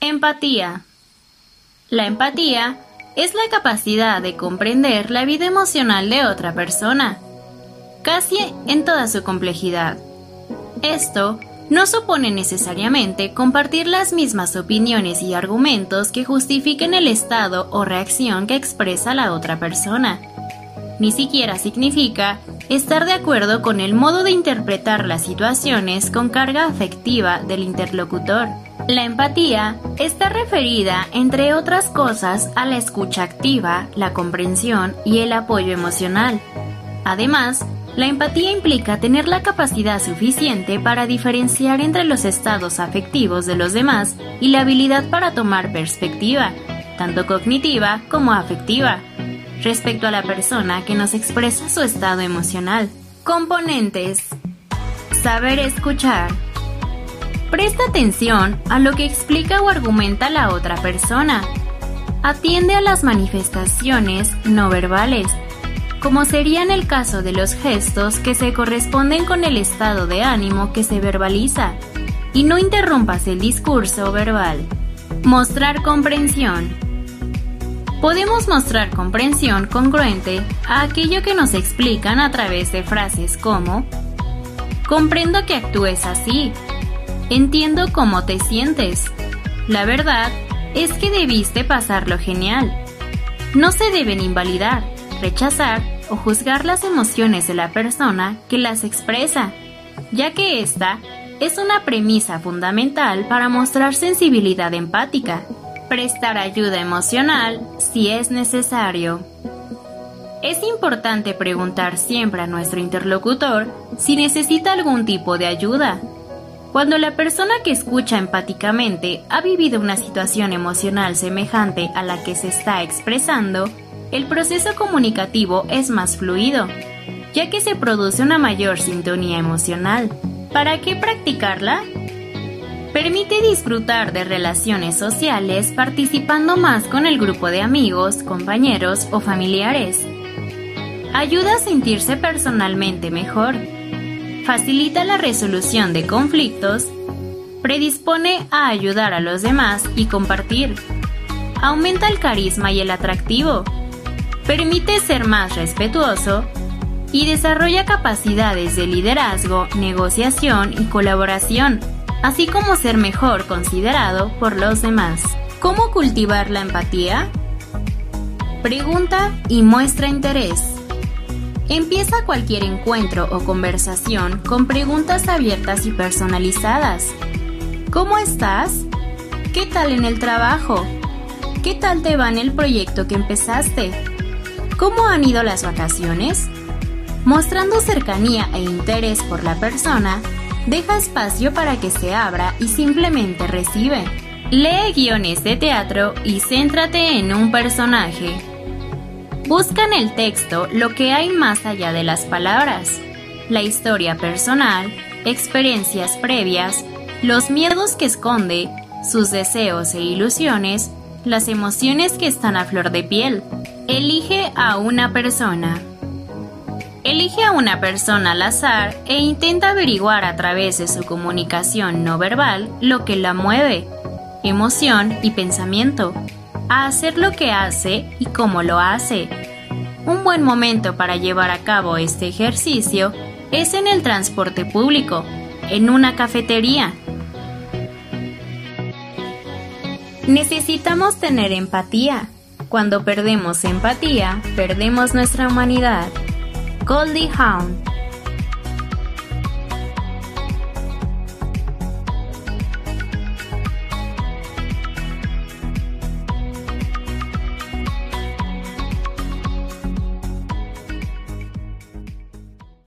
Empatía. La empatía es la capacidad de comprender la vida emocional de otra persona, casi en toda su complejidad. Esto no supone necesariamente compartir las mismas opiniones y argumentos que justifiquen el estado o reacción que expresa la otra persona. Ni siquiera significa estar de acuerdo con el modo de interpretar las situaciones con carga afectiva del interlocutor. La empatía está referida, entre otras cosas, a la escucha activa, la comprensión y el apoyo emocional. Además, la empatía implica tener la capacidad suficiente para diferenciar entre los estados afectivos de los demás y la habilidad para tomar perspectiva, tanto cognitiva como afectiva, respecto a la persona que nos expresa su estado emocional. Componentes. Saber escuchar. Presta atención a lo que explica o argumenta la otra persona. Atiende a las manifestaciones no verbales, como sería en el caso de los gestos que se corresponden con el estado de ánimo que se verbaliza, y no interrumpas el discurso verbal. Mostrar comprensión. Podemos mostrar comprensión congruente a aquello que nos explican a través de frases como Comprendo que actúes así. Entiendo cómo te sientes. La verdad es que debiste pasarlo genial. No se deben invalidar, rechazar o juzgar las emociones de la persona que las expresa, ya que esta es una premisa fundamental para mostrar sensibilidad empática prestar ayuda emocional si es necesario. Es importante preguntar siempre a nuestro interlocutor si necesita algún tipo de ayuda. Cuando la persona que escucha empáticamente ha vivido una situación emocional semejante a la que se está expresando, el proceso comunicativo es más fluido, ya que se produce una mayor sintonía emocional. ¿Para qué practicarla? Permite disfrutar de relaciones sociales participando más con el grupo de amigos, compañeros o familiares. Ayuda a sentirse personalmente mejor. Facilita la resolución de conflictos. Predispone a ayudar a los demás y compartir. Aumenta el carisma y el atractivo. Permite ser más respetuoso y desarrolla capacidades de liderazgo, negociación y colaboración así como ser mejor considerado por los demás. ¿Cómo cultivar la empatía? Pregunta y muestra interés. Empieza cualquier encuentro o conversación con preguntas abiertas y personalizadas. ¿Cómo estás? ¿Qué tal en el trabajo? ¿Qué tal te va en el proyecto que empezaste? ¿Cómo han ido las vacaciones? Mostrando cercanía e interés por la persona, deja espacio para que se abra y simplemente recibe. Lee guiones de teatro y céntrate en un personaje. Busca en el texto lo que hay más allá de las palabras, la historia personal, experiencias previas, los miedos que esconde, sus deseos e ilusiones, las emociones que están a flor de piel. Elige a una persona. Elige a una persona al azar e intenta averiguar a través de su comunicación no verbal lo que la mueve, emoción y pensamiento, a hacer lo que hace y cómo lo hace. Un buen momento para llevar a cabo este ejercicio es en el transporte público, en una cafetería. Necesitamos tener empatía. Cuando perdemos empatía, perdemos nuestra humanidad. Goldie Hawn